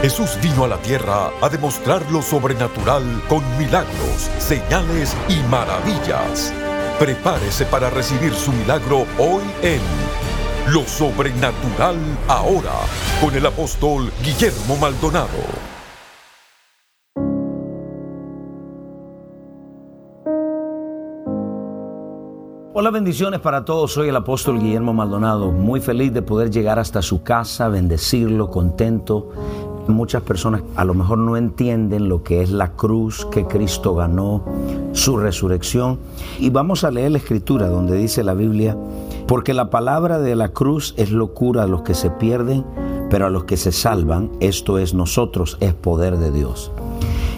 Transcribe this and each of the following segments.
Jesús vino a la tierra a demostrar lo sobrenatural con milagros, señales y maravillas. Prepárese para recibir su milagro hoy en Lo Sobrenatural Ahora con el apóstol Guillermo Maldonado. Hola, bendiciones para todos. Soy el apóstol Guillermo Maldonado, muy feliz de poder llegar hasta su casa, bendecirlo, contento. Muchas personas a lo mejor no entienden lo que es la cruz que Cristo ganó, su resurrección. Y vamos a leer la escritura donde dice la Biblia, porque la palabra de la cruz es locura a los que se pierden, pero a los que se salvan, esto es nosotros, es poder de Dios.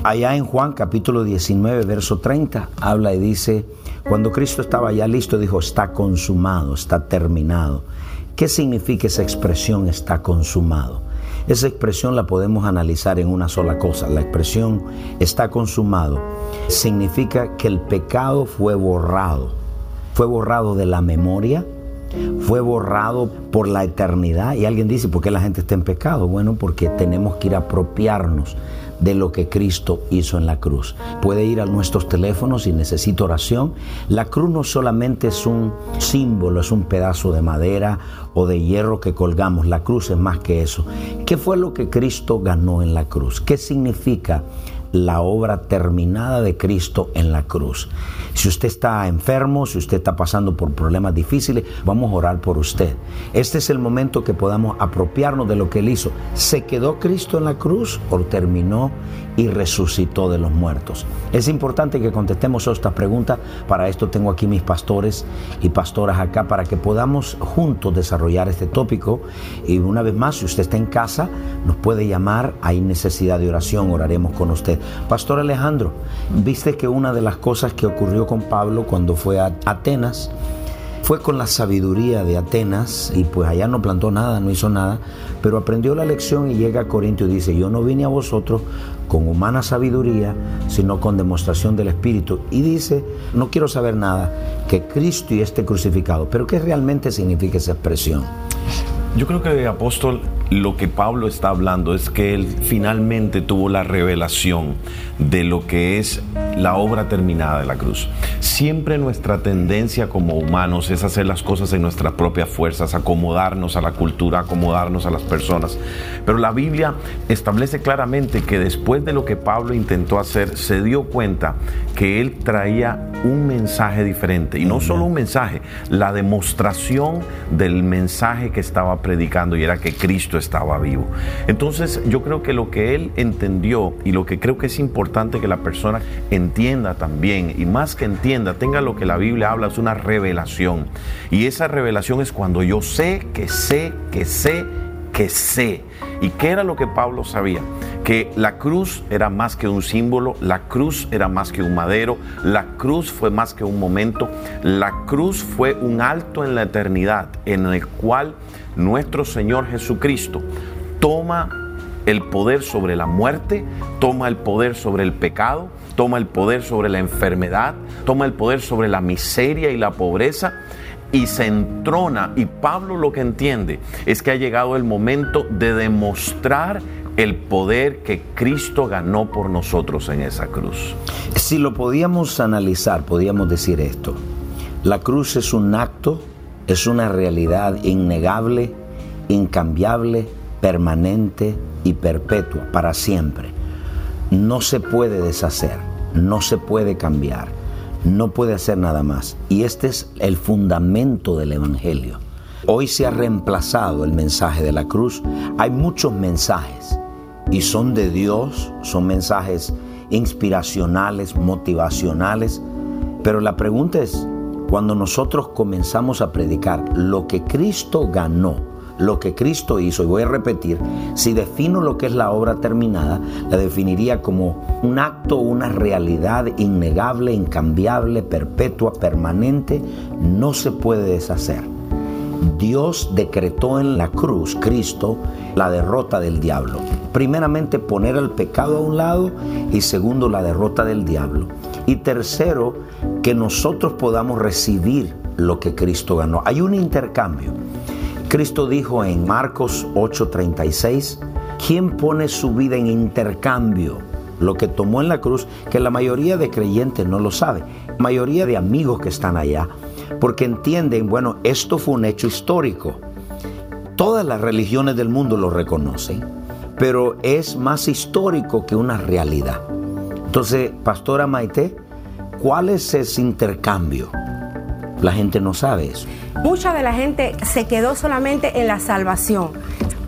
Allá en Juan capítulo 19, verso 30, habla y dice, cuando Cristo estaba ya listo, dijo, está consumado, está terminado. ¿Qué significa esa expresión está consumado? Esa expresión la podemos analizar en una sola cosa. La expresión está consumado significa que el pecado fue borrado. Fue borrado de la memoria, fue borrado por la eternidad. Y alguien dice, ¿por qué la gente está en pecado? Bueno, porque tenemos que ir a apropiarnos de lo que Cristo hizo en la cruz. Puede ir a nuestros teléfonos si necesita oración. La cruz no solamente es un símbolo, es un pedazo de madera o de hierro que colgamos. La cruz es más que eso. ¿Qué fue lo que Cristo ganó en la cruz? ¿Qué significa la obra terminada de Cristo en la cruz. Si usted está enfermo, si usted está pasando por problemas difíciles, vamos a orar por usted. Este es el momento que podamos apropiarnos de lo que Él hizo. ¿Se quedó Cristo en la cruz o terminó y resucitó de los muertos? Es importante que contestemos a esta pregunta. Para esto tengo aquí mis pastores y pastoras acá para que podamos juntos desarrollar este tópico. Y una vez más, si usted está en casa, nos puede llamar. Hay necesidad de oración, oraremos con usted. Pastor Alejandro, viste que una de las cosas que ocurrió con Pablo cuando fue a Atenas fue con la sabiduría de Atenas y pues allá no plantó nada, no hizo nada, pero aprendió la lección y llega a Corintio y dice, yo no vine a vosotros con humana sabiduría, sino con demostración del Espíritu. Y dice, no quiero saber nada, que Cristo y este crucificado. Pero ¿qué realmente significa esa expresión? Yo creo que, apóstol, lo que Pablo está hablando es que él finalmente tuvo la revelación de lo que es la obra terminada de la cruz. Siempre nuestra tendencia como humanos es hacer las cosas en nuestras propias fuerzas, acomodarnos a la cultura, acomodarnos a las personas. Pero la Biblia establece claramente que después de lo que Pablo intentó hacer, se dio cuenta que él traía un mensaje diferente. Y no solo un mensaje, la demostración del mensaje que estaba predicando y era que Cristo estaba vivo. Entonces yo creo que lo que él entendió y lo que creo que es importante que la persona entienda también, y más que entienda, tenga lo que la Biblia habla, es una revelación. Y esa revelación es cuando yo sé, que sé, que sé, que sé. ¿Y qué era lo que Pablo sabía? Que la cruz era más que un símbolo, la cruz era más que un madero, la cruz fue más que un momento, la cruz fue un alto en la eternidad en el cual nuestro Señor Jesucristo toma el poder sobre la muerte, toma el poder sobre el pecado, toma el poder sobre la enfermedad, toma el poder sobre la miseria y la pobreza y se entrona. Y Pablo lo que entiende es que ha llegado el momento de demostrar el poder que Cristo ganó por nosotros en esa cruz. Si lo podíamos analizar, podíamos decir esto. La cruz es un acto, es una realidad innegable, incambiable, permanente y perpetua, para siempre. No se puede deshacer, no se puede cambiar, no puede hacer nada más. Y este es el fundamento del Evangelio. Hoy se ha reemplazado el mensaje de la cruz. Hay muchos mensajes y son de Dios, son mensajes inspiracionales, motivacionales. Pero la pregunta es, cuando nosotros comenzamos a predicar lo que Cristo ganó, lo que Cristo hizo, y voy a repetir, si defino lo que es la obra terminada, la definiría como un acto, una realidad innegable, incambiable, perpetua, permanente, no se puede deshacer. Dios decretó en la cruz, Cristo, la derrota del diablo. Primeramente poner el pecado a un lado y segundo la derrota del diablo. Y tercero, que nosotros podamos recibir lo que Cristo ganó. Hay un intercambio. Cristo dijo en Marcos 8:36, ¿quién pone su vida en intercambio? Lo que tomó en la cruz, que la mayoría de creyentes no lo sabe, mayoría de amigos que están allá, porque entienden, bueno, esto fue un hecho histórico. Todas las religiones del mundo lo reconocen, pero es más histórico que una realidad. Entonces, Pastora Maite, ¿cuál es ese intercambio? La gente no sabe eso. Mucha de la gente se quedó solamente en la salvación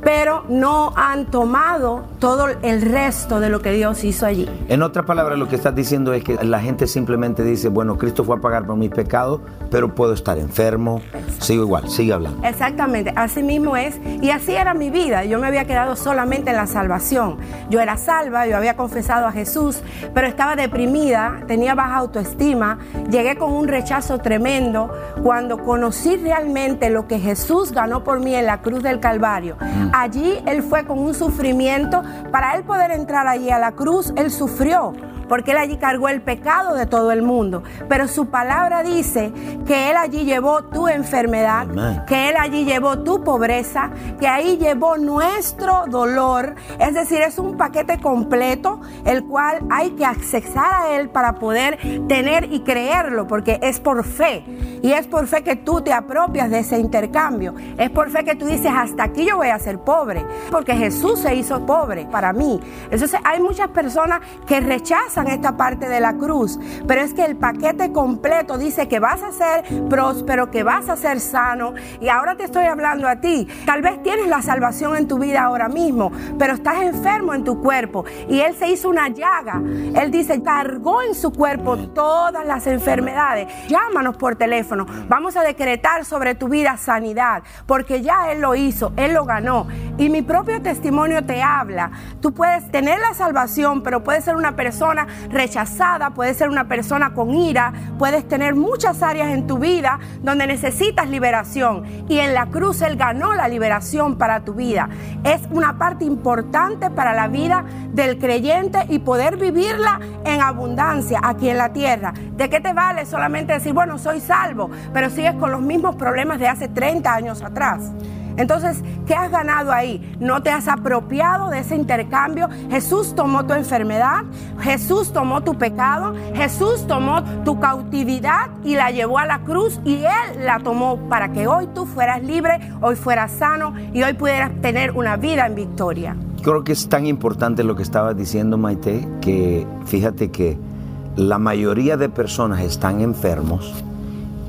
pero no han tomado todo el resto de lo que Dios hizo allí. En otras palabras, lo que estás diciendo es que la gente simplemente dice, bueno, Cristo fue a pagar por mis pecados, pero puedo estar enfermo, sigo igual, sigue hablando. Exactamente, así mismo es, y así era mi vida, yo me había quedado solamente en la salvación, yo era salva, yo había confesado a Jesús, pero estaba deprimida, tenía baja autoestima, llegué con un rechazo tremendo cuando conocí realmente lo que Jesús ganó por mí en la cruz del Calvario. Mm. Allí Él fue con un sufrimiento. Para Él poder entrar allí a la cruz, Él sufrió porque Él allí cargó el pecado de todo el mundo. Pero su palabra dice que Él allí llevó tu enfermedad, que Él allí llevó tu pobreza, que ahí llevó nuestro dolor. Es decir, es un paquete completo el cual hay que accesar a Él para poder tener y creerlo, porque es por fe. Y es por fe que tú te apropias de ese intercambio. Es por fe que tú dices, hasta aquí yo voy a ser pobre, porque Jesús se hizo pobre para mí. Entonces hay muchas personas que rechazan esta parte de la cruz, pero es que el paquete completo dice que vas a ser próspero, que vas a ser sano. Y ahora te estoy hablando a ti. Tal vez tienes la salvación en tu vida ahora mismo, pero estás enfermo en tu cuerpo. Y Él se hizo una llaga. Él dice, cargó en su cuerpo todas las enfermedades. Llámanos por teléfono. Vamos a decretar sobre tu vida sanidad, porque ya Él lo hizo, Él lo ganó. Y mi propio testimonio te habla. Tú puedes tener la salvación, pero puedes ser una persona rechazada, puedes ser una persona con ira, puedes tener muchas áreas en tu vida donde necesitas liberación. Y en la cruz Él ganó la liberación para tu vida. Es una parte importante para la vida del creyente y poder vivirla en abundancia aquí en la tierra. ¿De qué te vale solamente decir, bueno, soy salvo, pero sigues con los mismos problemas de hace 30 años atrás? Entonces, ¿qué has ganado ahí? No te has apropiado de ese intercambio. Jesús tomó tu enfermedad, Jesús tomó tu pecado, Jesús tomó tu cautividad y la llevó a la cruz y Él la tomó para que hoy tú fueras libre, hoy fueras sano y hoy pudieras tener una vida en victoria. Creo que es tan importante lo que estabas diciendo, Maite, que fíjate que la mayoría de personas están enfermos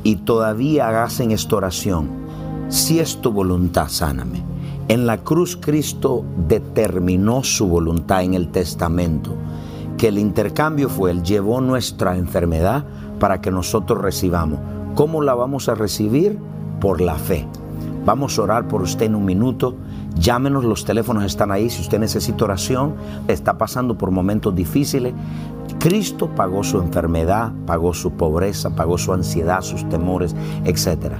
y todavía hacen esta oración si es tu voluntad, sáname. En la cruz Cristo determinó su voluntad en el testamento, que el intercambio fue, Él llevó nuestra enfermedad para que nosotros recibamos. ¿Cómo la vamos a recibir? Por la fe. Vamos a orar por usted en un minuto. Llámenos, los teléfonos están ahí. Si usted necesita oración, está pasando por momentos difíciles. Cristo pagó su enfermedad, pagó su pobreza, pagó su ansiedad, sus temores, etcétera.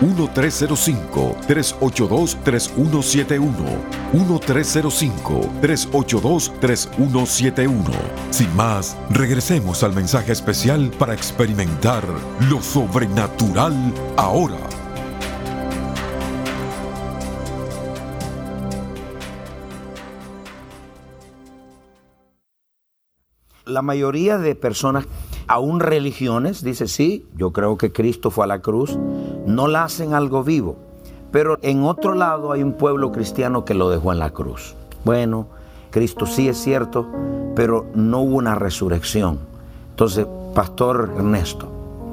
1-305-382-3171. 1-305-382-3171. Sin más, regresemos al mensaje especial para experimentar lo sobrenatural ahora. La mayoría de personas aún religiones, dice, sí, yo creo que Cristo fue a la cruz, no la hacen algo vivo. Pero en otro lado hay un pueblo cristiano que lo dejó en la cruz. Bueno, Cristo sí es cierto, pero no hubo una resurrección. Entonces, Pastor Ernesto,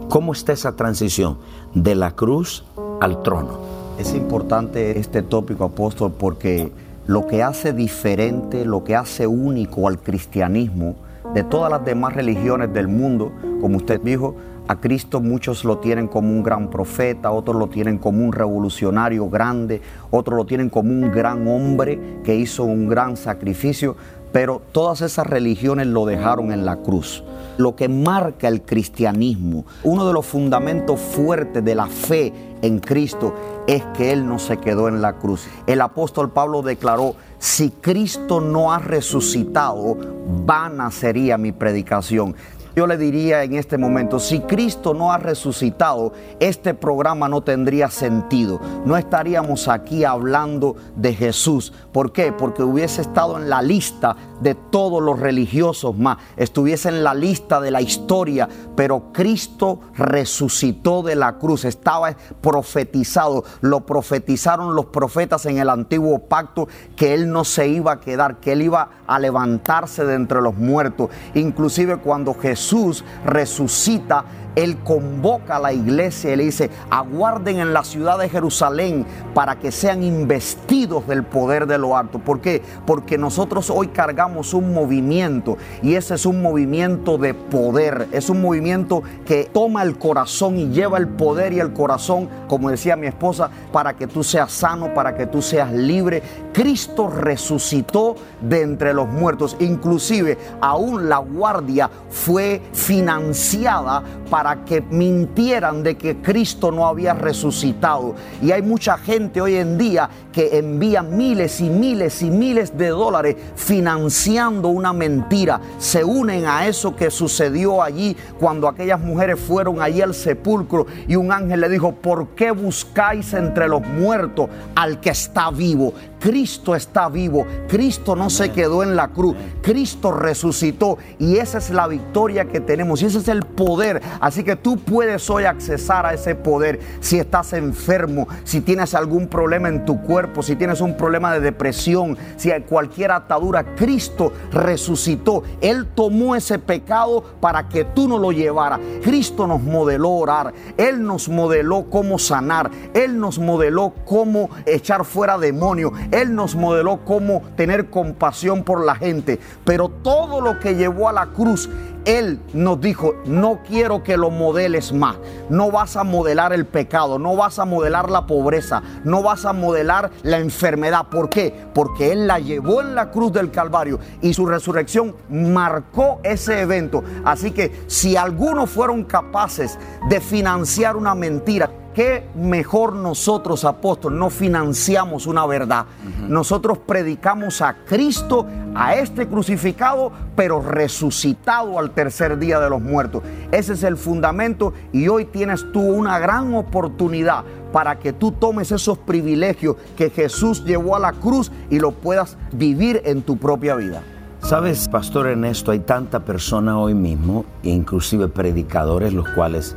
¿cómo está esa transición de la cruz al trono? Es importante este tópico, apóstol, porque lo que hace diferente, lo que hace único al cristianismo, de todas las demás religiones del mundo, como usted dijo, a Cristo muchos lo tienen como un gran profeta, otros lo tienen como un revolucionario grande, otros lo tienen como un gran hombre que hizo un gran sacrificio, pero todas esas religiones lo dejaron en la cruz. Lo que marca el cristianismo, uno de los fundamentos fuertes de la fe en Cristo es que Él no se quedó en la cruz. El apóstol Pablo declaró, si Cristo no ha resucitado, vana sería mi predicación. Yo le diría en este momento, si Cristo no ha resucitado, este programa no tendría sentido. No estaríamos aquí hablando de Jesús. ¿Por qué? Porque hubiese estado en la lista de todos los religiosos más, estuviese en la lista de la historia, pero Cristo resucitó de la cruz, estaba profetizado, lo profetizaron los profetas en el antiguo pacto que Él no se iba a quedar, que Él iba a levantarse de entre los muertos. Inclusive cuando Jesús Jesús resucita, Él convoca a la iglesia y le dice, aguarden en la ciudad de Jerusalén para que sean investidos del poder de lo alto. ¿Por qué? Porque nosotros hoy cargamos un movimiento y ese es un movimiento de poder, es un movimiento que toma el corazón y lleva el poder y el corazón, como decía mi esposa, para que tú seas sano, para que tú seas libre. Cristo resucitó de entre los muertos, inclusive aún la guardia fue financiada para que mintieran de que Cristo no había resucitado. Y hay mucha gente hoy en día que envía miles y miles y miles de dólares financiando una mentira. Se unen a eso que sucedió allí cuando aquellas mujeres fueron allí al sepulcro y un ángel le dijo, ¿por qué buscáis entre los muertos al que está vivo? Cristo está vivo, Cristo no se quedó en la cruz, Cristo resucitó y esa es la victoria que tenemos y ese es el poder. Así que tú puedes hoy accesar a ese poder si estás enfermo, si tienes algún problema en tu cuerpo, si tienes un problema de depresión, si hay cualquier atadura. Cristo resucitó, Él tomó ese pecado para que tú no lo llevaras. Cristo nos modeló orar, Él nos modeló cómo sanar, Él nos modeló cómo echar fuera demonios. Él nos modeló cómo tener compasión por la gente, pero todo lo que llevó a la cruz, Él nos dijo, no quiero que lo modeles más, no vas a modelar el pecado, no vas a modelar la pobreza, no vas a modelar la enfermedad. ¿Por qué? Porque Él la llevó en la cruz del Calvario y su resurrección marcó ese evento. Así que si algunos fueron capaces de financiar una mentira, qué mejor nosotros, apóstoles, no financiamos una verdad. Nosotros predicamos a Cristo, a este crucificado, pero resucitado al tercer día de los muertos. Ese es el fundamento y hoy tienes tú una gran oportunidad para que tú tomes esos privilegios que Jesús llevó a la cruz y lo puedas vivir en tu propia vida. Sabes, Pastor Ernesto, hay tanta persona hoy mismo, inclusive predicadores, los cuales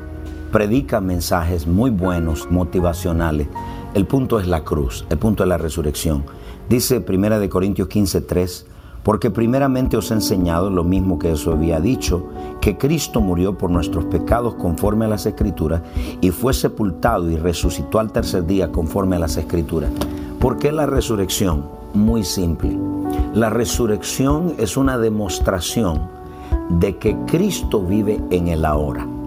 predica mensajes muy buenos, motivacionales. El punto es la cruz, el punto es la resurrección. Dice 1 de Corintios 15:3, porque primeramente os he enseñado lo mismo que os había dicho, que Cristo murió por nuestros pecados conforme a las escrituras y fue sepultado y resucitó al tercer día conforme a las escrituras. ¿Por qué la resurrección? Muy simple. La resurrección es una demostración de que Cristo vive en el ahora.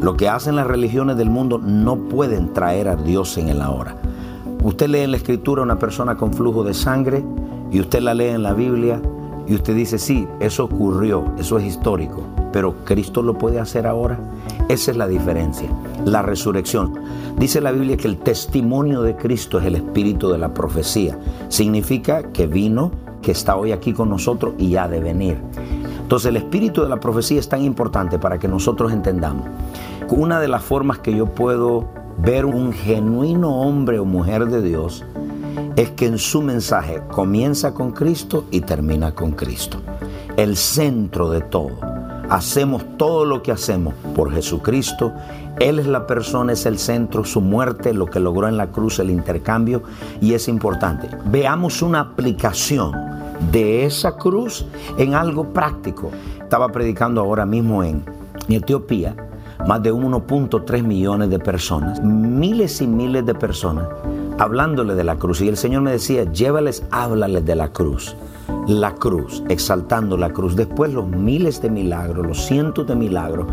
Lo que hacen las religiones del mundo no pueden traer a Dios en el ahora. Usted lee en la escritura una persona con flujo de sangre y usted la lee en la Biblia y usted dice, sí, eso ocurrió, eso es histórico, pero Cristo lo puede hacer ahora. Esa es la diferencia, la resurrección. Dice la Biblia que el testimonio de Cristo es el espíritu de la profecía. Significa que vino, que está hoy aquí con nosotros y ha de venir. Entonces el espíritu de la profecía es tan importante para que nosotros entendamos. Una de las formas que yo puedo ver un genuino hombre o mujer de Dios es que en su mensaje comienza con Cristo y termina con Cristo. El centro de todo. Hacemos todo lo que hacemos por Jesucristo. Él es la persona, es el centro, su muerte, lo que logró en la cruz, el intercambio, y es importante. Veamos una aplicación de esa cruz en algo práctico. Estaba predicando ahora mismo en Etiopía, más de 1.3 millones de personas, miles y miles de personas, hablándole de la cruz. Y el Señor me decía, llévales, háblales de la cruz. la cruz, exaltando la cruz, después los miles de milagros, los cientos de milagros,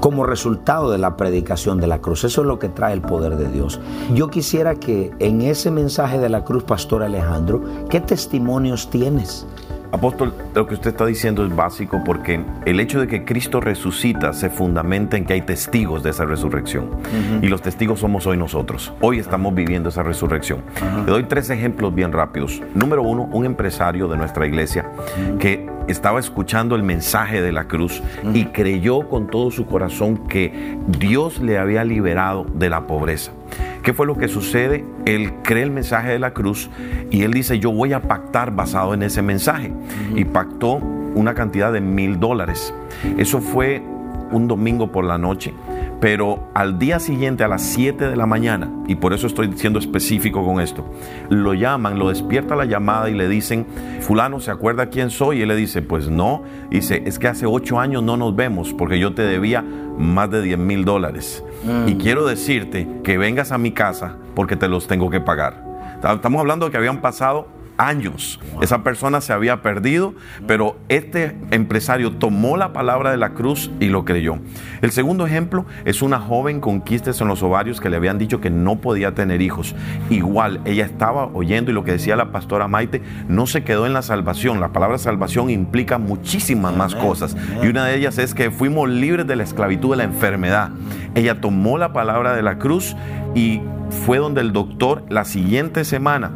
como resultado de la predicación de la cruz. Eso es lo que trae el poder de Dios. Yo quisiera que en ese mensaje de la cruz, Pastor Alejandro, ¿qué testimonios tienes? Apóstol, lo que usted está diciendo es básico porque el hecho de que Cristo resucita se fundamenta en que hay testigos de esa resurrección. Y los testigos somos hoy nosotros. Hoy estamos viviendo esa resurrección. Le doy tres ejemplos bien rápidos. Número uno, un empresario de nuestra iglesia que estaba escuchando el mensaje de la cruz y creyó con todo su corazón que Dios le había liberado de la pobreza. ¿Qué fue lo que sucede? Él cree el mensaje de la cruz y él dice, yo voy a pactar basado en ese mensaje. Y pactó una cantidad de mil dólares. Eso fue un domingo por la noche pero al día siguiente a las 7 de la mañana, y por eso estoy siendo específico con esto, lo llaman, lo despierta la llamada y le dicen, fulano, ¿se acuerda quién soy? Y él le dice, pues no, dice, es que hace 8 años no nos vemos porque yo te debía más de 10 mil dólares. Y mm. quiero decirte que vengas a mi casa porque te los tengo que pagar. Estamos hablando de que habían pasado años. Esa persona se había perdido, pero este empresario tomó la palabra de la cruz y lo creyó. El segundo ejemplo es una joven con quistes en los ovarios que le habían dicho que no podía tener hijos. Igual, ella estaba oyendo y lo que decía la pastora Maite, no se quedó en la salvación. La palabra salvación implica muchísimas más cosas. Y una de ellas es que fuimos libres de la esclavitud de la enfermedad. Ella tomó la palabra de la cruz y fue donde el doctor la siguiente semana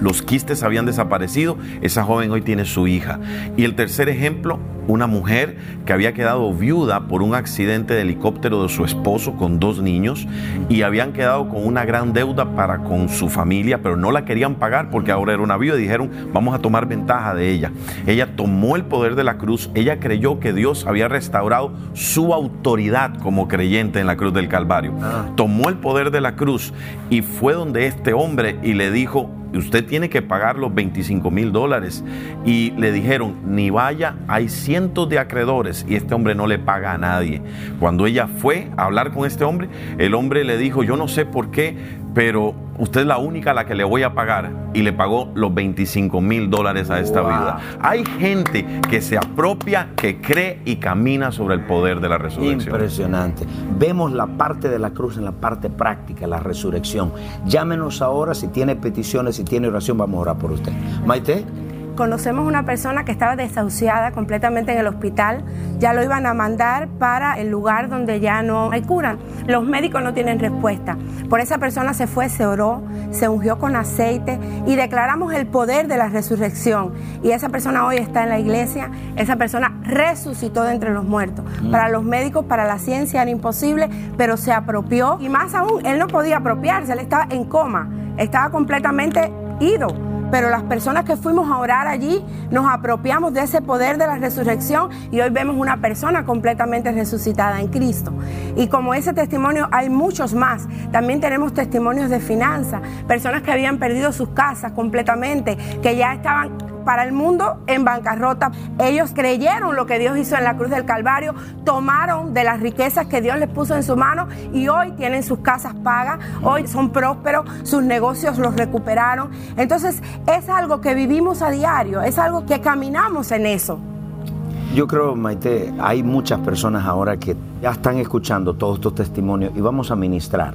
los quistes habían desaparecido, esa joven hoy tiene su hija. Y el tercer ejemplo, una mujer que había quedado viuda por un accidente de helicóptero de su esposo con dos niños y habían quedado con una gran deuda para con su familia, pero no la querían pagar porque ahora era una viuda y dijeron, vamos a tomar ventaja de ella. Ella tomó el poder de la cruz, ella creyó que Dios había restaurado su autoridad como creyente en la cruz del Calvario. Ah. Tomó el poder de la cruz y fue donde este hombre y le dijo, usted tiene que pagar los 25 mil dólares. Y le dijeron, ni vaya, hay cientos de acreedores y este hombre no le paga a nadie. Cuando ella fue a hablar con este hombre, el hombre le dijo, yo no sé por qué, pero usted es la única a la que le voy a pagar y le pagó los 25 mil dólares a esta vida. Hay gente que se apropia, que cree y camina sobre el poder de la resurrección. Impresionante. Vemos la parte de la cruz en la parte práctica, la resurrección. Llámenos ahora si tiene peticiones, si tiene oración, vamos a orar por usted. Maite conocemos una persona que estaba desahuciada completamente en el hospital, ya lo iban a mandar para el lugar donde ya no hay cura. Los médicos no tienen respuesta. Por esa persona se fue, se oró, se ungió con aceite y declaramos el poder de la resurrección. Y esa persona hoy está en la iglesia, esa persona resucitó de entre los muertos. Mm. Para los médicos, para la ciencia era imposible, pero se apropió y más aún, él no podía apropiarse, él estaba en coma, estaba completamente ido pero las personas que fuimos a orar allí nos apropiamos de ese poder de la resurrección y hoy vemos una persona completamente resucitada en Cristo. Y como ese testimonio hay muchos más. También tenemos testimonios de finanzas, personas que habían perdido sus casas completamente, que ya estaban para el mundo en bancarrota. Ellos creyeron lo que Dios hizo en la cruz del Calvario, tomaron de las riquezas que Dios les puso en su mano y hoy tienen sus casas pagas, hoy son prósperos, sus negocios los recuperaron. Entonces es algo que vivimos a diario, es algo que caminamos en eso. Yo creo, Maite, hay muchas personas ahora que ya están escuchando todos estos testimonios y vamos a ministrar.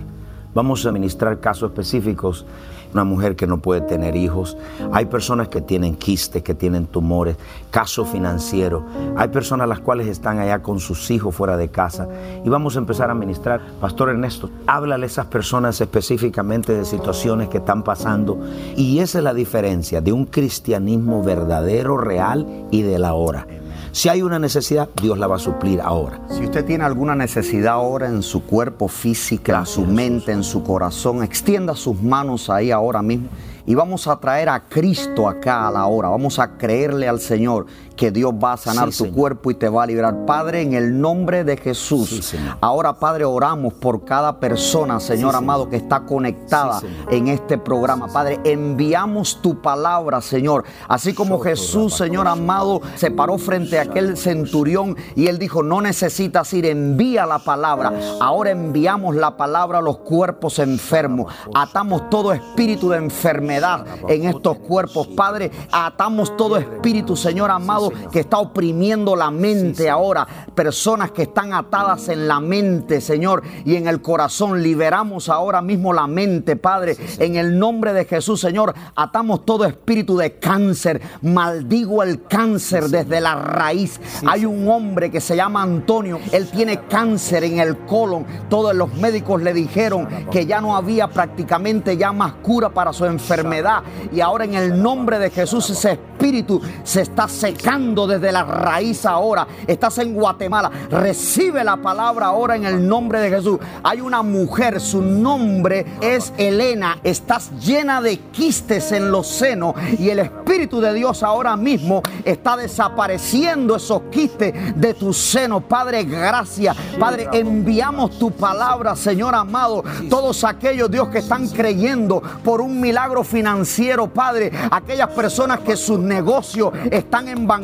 Vamos a ministrar casos específicos una mujer que no puede tener hijos, hay personas que tienen quistes, que tienen tumores, casos financieros, hay personas las cuales están allá con sus hijos fuera de casa y vamos a empezar a ministrar. Pastor Ernesto, háblale a esas personas específicamente de situaciones que están pasando y esa es la diferencia de un cristianismo verdadero, real y de la hora. Si hay una necesidad, Dios la va a suplir ahora. Si usted tiene alguna necesidad ahora en su cuerpo físico, en su mente, en su corazón, extienda sus manos ahí ahora mismo y vamos a traer a Cristo acá a la hora. Vamos a creerle al Señor que Dios va a sanar tu cuerpo y te va a liberar. Padre, en el nombre de Jesús. ahora, Padre, oramos por cada persona, Señor amado, que está conectada en este programa. Padre, enviamos tu palabra, Señor. Así como Jesús, Señor amado, se paró frente a aquel centurión y él dijo, no necesitas ir, envía la palabra. Ahora enviamos la palabra a los cuerpos enfermos. Atamos todo espíritu de enfermedad en estos cuerpos, Padre. Atamos todo espíritu, Señor amado, que está oprimiendo la mente ahora. Personas que están atadas en la mente, Señor, y en el corazón. Liberamos ahora mismo la mente, Padre. En el nombre de Jesús, Señor, atamos todo espíritu de cáncer. Maldigo el cáncer desde la raíz. Hay un hombre que se llama Antonio. Él tiene cáncer en el colon. Todos los médicos le dijeron que ya no había prácticamente ya más cura para su enfermedad. Y ahora en el nombre de Jesús ese espíritu se está secando desde la raíz ahora. Estás en Guatemala. Recibe la palabra ahora en el nombre de Jesús. Hay una mujer, su nombre es Elena. Estás llena de quistes en los senos y el Espíritu de Dios ahora mismo está desapareciendo esos quistes de tus senos. Padre, gracias. Padre, enviamos tu palabra, Señor amado. Todos aquellos, Dios, que están creyendo por un milagro financiero, Padre. Aquellas personas que sus negocios están en bancarrota,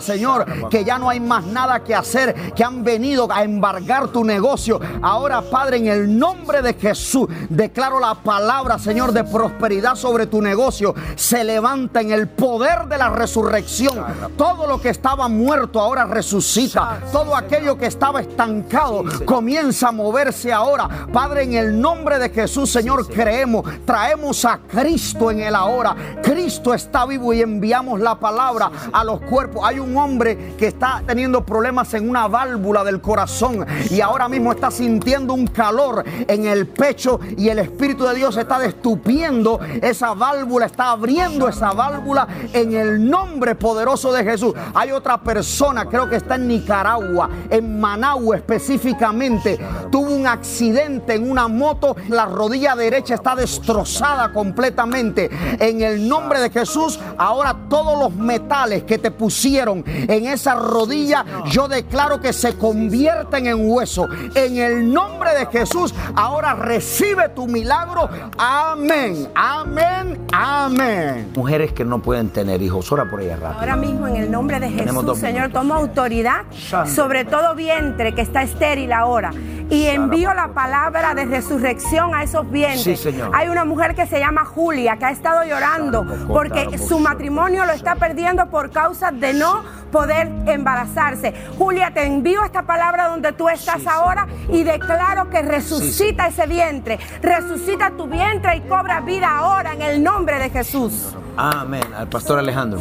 Señor. Que ya no hay más nada que hacer. Que han venido a embargar tu negocio. Ahora, Padre, en el nombre de Jesús, declaro la palabra, Señor, de prosperidad sobre tu negocio. Se levanta en el poder de la resurrección. Todo lo que estaba muerto ahora resucita. Todo aquello que estaba estancado comienza a moverse ahora. Padre, en el nombre de Jesús, Señor, creemos. Traemos a Cristo en el ahora. Cristo está vivo y enviamos la palabra a los cuerpos. Hay un hombre que está teniendo problemas en una válvula del corazón y ahora mismo está sintiendo un calor en el pecho y el Espíritu de Dios está destupiendo esa válvula, está abriendo esa válvula en el nombre poderoso de Jesús. Hay otra persona, creo que está en Nicaragua, en Managua específicamente, tuvo un accidente en una moto, la rodilla derecha está destrozada completamente. En el nombre de Jesús, ahora todos los metales que te pusieron en esa rodilla, yo declaro que se convierten en hueso. En el nombre de Jesús, ahora recibe tu milagro. Amén, amén, amén. Mujeres que no pueden tener hijos, ora por ellas rápido. Ahora mismo en el nombre de Jesús, Señor, tomo autoridad sobre todo vientre que está estéril ahora y envío la palabra de resurrección a esos vientres. Hay una mujer que se llama Julia que ha estado llorando porque su matrimonio lo está perdiendo por causa de no poder embarazarse. Julia, te envío esta palabra donde tú estás ahora y declaro que resucita ese vientre, resucita tu vientre y cobra vida ahora en el nombre de Jesús. Amén. Al pastor Alejandro.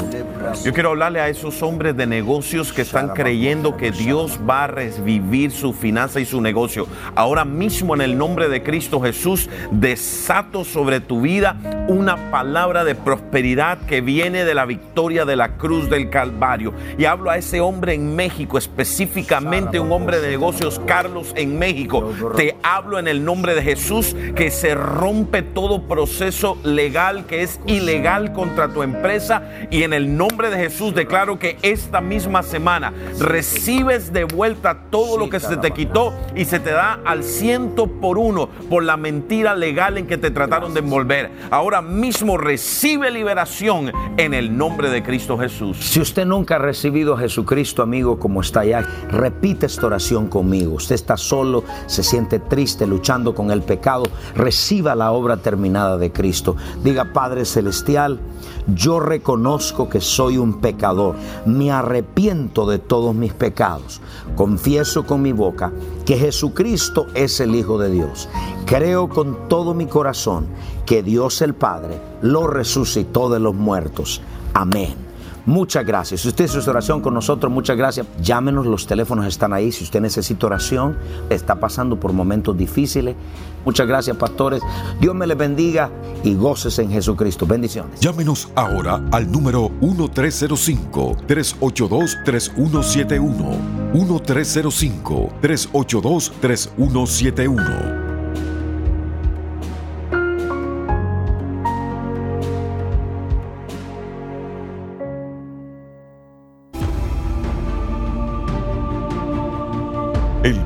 Yo quiero hablarle a esos hombres de negocios que están creyendo que Dios va a revivir su finanza y su negocio. Ahora mismo en el nombre de Cristo Jesús, desato sobre tu vida una palabra de prosperidad que viene de la victoria de la cruz del Calvario. Y hablo a ese hombre en México, específicamente un hombre de negocios, Carlos en México. Te hablo en el nombre de Jesús que se rompe todo proceso legal que es ilegal contra tu empresa y en el nombre de Jesús declaro que esta misma semana recibes de vuelta todo lo que se te quitó y se te da al ciento por uno por la mentira legal en que te trataron de envolver. Ahora mismo recibe liberación en el nombre de Cristo Jesús. Si usted nunca ha recibido a Jesucristo, amigo, como está allá, repite esta oración conmigo. Usted está solo, se siente triste, luchando con el pecado. Reciba la obra terminada de Cristo. Diga, Padre Celestial, yo reconozco que soy un pecador, me arrepiento de todos mis pecados, confieso con mi boca que Jesucristo es el Hijo de Dios, creo con todo mi corazón que Dios el Padre lo resucitó de los muertos. Amén. Muchas gracias. Si usted hizo oración con nosotros, muchas gracias. Llámenos, los teléfonos están ahí. Si usted necesita oración, está pasando por momentos difíciles. Muchas gracias, pastores. Dios me les bendiga y goces en Jesucristo. Bendiciones. Llámenos ahora al número 1305-382-3171. 1305-382-3171.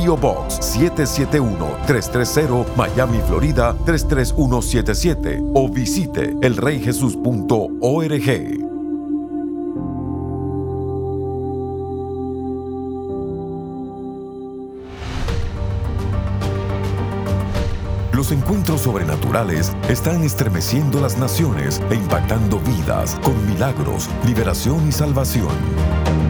P.O. Box 771-330 Miami, Florida 33177 o visite elreyjesus.org. Los encuentros sobrenaturales están estremeciendo las naciones e impactando vidas con milagros, liberación y salvación.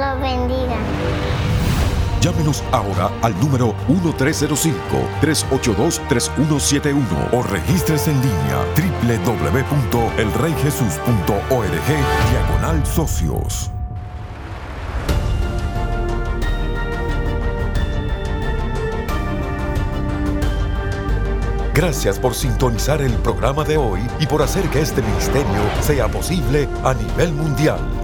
Llámenos ahora al número 1305-382-3171 o regístrese en línea www.elreyjesus.org diagonal socios. Gracias por sintonizar el programa de hoy y por hacer que este ministerio sea posible a nivel mundial.